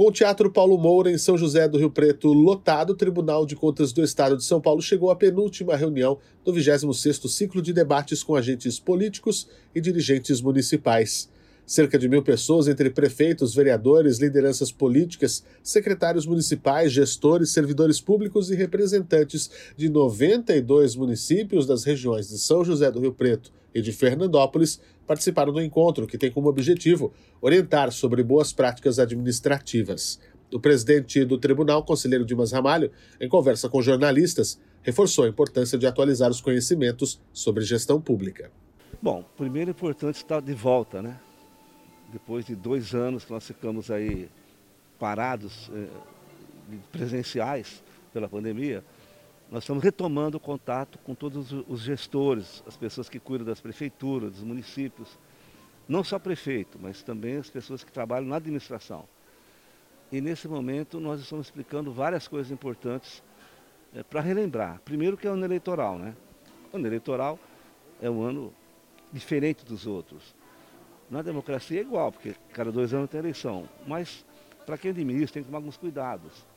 Com o Teatro Paulo Moura em São José do Rio Preto lotado, o Tribunal de Contas do Estado de São Paulo chegou à penúltima reunião do 26º ciclo de debates com agentes políticos e dirigentes municipais. Cerca de mil pessoas, entre prefeitos, vereadores, lideranças políticas, secretários municipais, gestores, servidores públicos e representantes de 92 municípios das regiões de São José do Rio Preto e de Fernandópolis participaram do encontro, que tem como objetivo orientar sobre boas práticas administrativas. O presidente do tribunal, conselheiro Dimas Ramalho, em conversa com jornalistas, reforçou a importância de atualizar os conhecimentos sobre gestão pública. Bom, primeiro é importante estar de volta, né? Depois de dois anos que nós ficamos aí parados, eh, presenciais pela pandemia, nós estamos retomando o contato com todos os gestores, as pessoas que cuidam das prefeituras, dos municípios, não só prefeito, mas também as pessoas que trabalham na administração. E nesse momento nós estamos explicando várias coisas importantes é, para relembrar. Primeiro que é o ano eleitoral, né? O ano eleitoral é um ano diferente dos outros. Na democracia é igual, porque cada dois anos tem eleição. Mas para quem administra tem que tomar alguns cuidados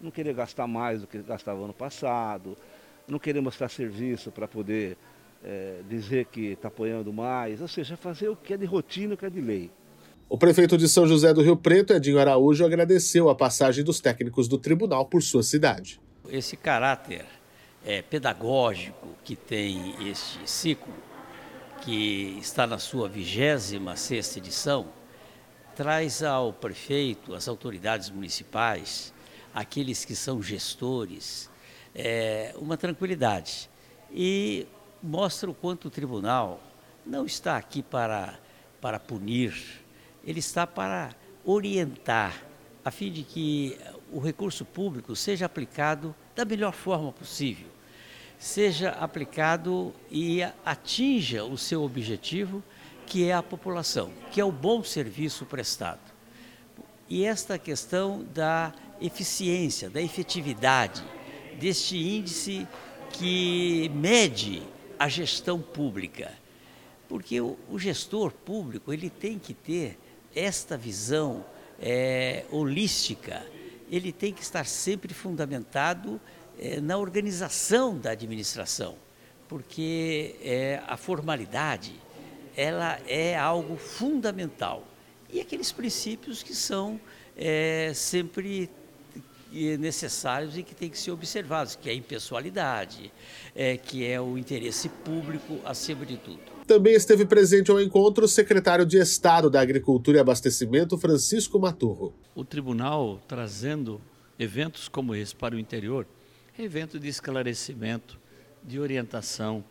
não querer gastar mais do que gastava ano passado, não querer mostrar serviço para poder é, dizer que está apoiando mais, ou seja, fazer o que é de rotina, o que é de lei. O prefeito de São José do Rio Preto, Edinho Araújo, agradeceu a passagem dos técnicos do tribunal por sua cidade. Esse caráter é, pedagógico que tem este ciclo, que está na sua 26 sexta edição, traz ao prefeito, às autoridades municipais, aqueles que são gestores, é, uma tranquilidade. E mostra o quanto o tribunal não está aqui para, para punir, ele está para orientar, a fim de que o recurso público seja aplicado da melhor forma possível, seja aplicado e atinja o seu objetivo, que é a população, que é o bom serviço prestado. E esta questão da eficiência, da efetividade deste índice que mede a gestão pública. Porque o, gestor público ele tem que ter esta visão é, holística, ele tem que estar sempre fundamentado é, na organização da administração, porque é, a formalidade ela é algo fundamental e aqueles princípios que são é, sempre necessários e que têm que ser observados, que é a impessoalidade, é, que é o interesse público acima de tudo. Também esteve presente ao encontro o secretário de Estado da Agricultura e Abastecimento, Francisco Maturro. O tribunal trazendo eventos como esse para o interior, é evento de esclarecimento, de orientação,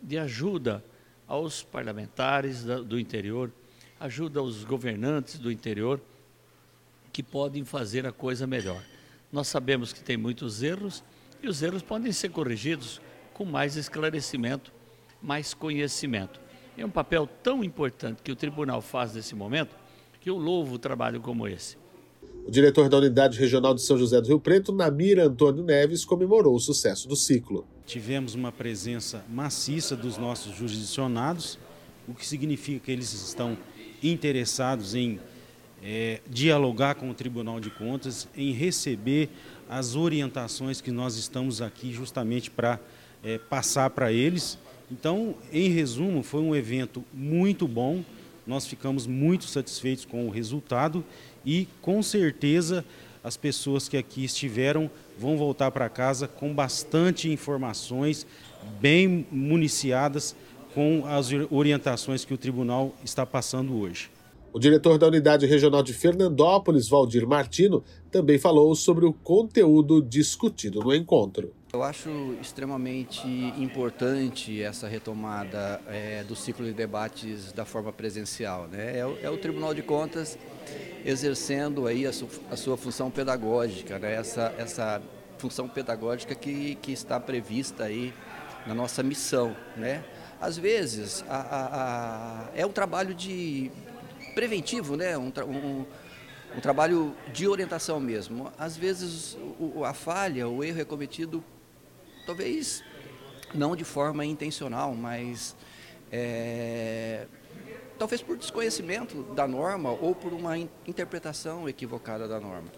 de ajuda aos parlamentares do interior, ajuda aos governantes do interior que podem fazer a coisa melhor. Nós sabemos que tem muitos erros e os erros podem ser corrigidos com mais esclarecimento, mais conhecimento. É um papel tão importante que o tribunal faz nesse momento que eu louvo o trabalho como esse. O diretor da Unidade Regional de São José do Rio Preto, Namir Antônio Neves, comemorou o sucesso do ciclo. Tivemos uma presença maciça dos nossos jurisdicionados, o que significa que eles estão interessados em é, dialogar com o Tribunal de Contas, em receber as orientações que nós estamos aqui justamente para é, passar para eles. Então, em resumo, foi um evento muito bom, nós ficamos muito satisfeitos com o resultado e, com certeza, as pessoas que aqui estiveram vão voltar para casa com bastante informações, bem municiadas com as orientações que o tribunal está passando hoje. O diretor da Unidade Regional de Fernandópolis, Valdir Martino, também falou sobre o conteúdo discutido no encontro. Eu acho extremamente importante essa retomada é, do ciclo de debates da forma presencial. Né? É, o, é o Tribunal de Contas exercendo aí a, su, a sua função pedagógica, né? essa, essa função pedagógica que, que está prevista aí na nossa missão. Né? Às vezes, a, a, a, é um trabalho de preventivo, né? um, um, um trabalho de orientação mesmo. Às vezes a falha, o erro é cometido, talvez não de forma intencional, mas é, talvez por desconhecimento da norma ou por uma interpretação equivocada da norma.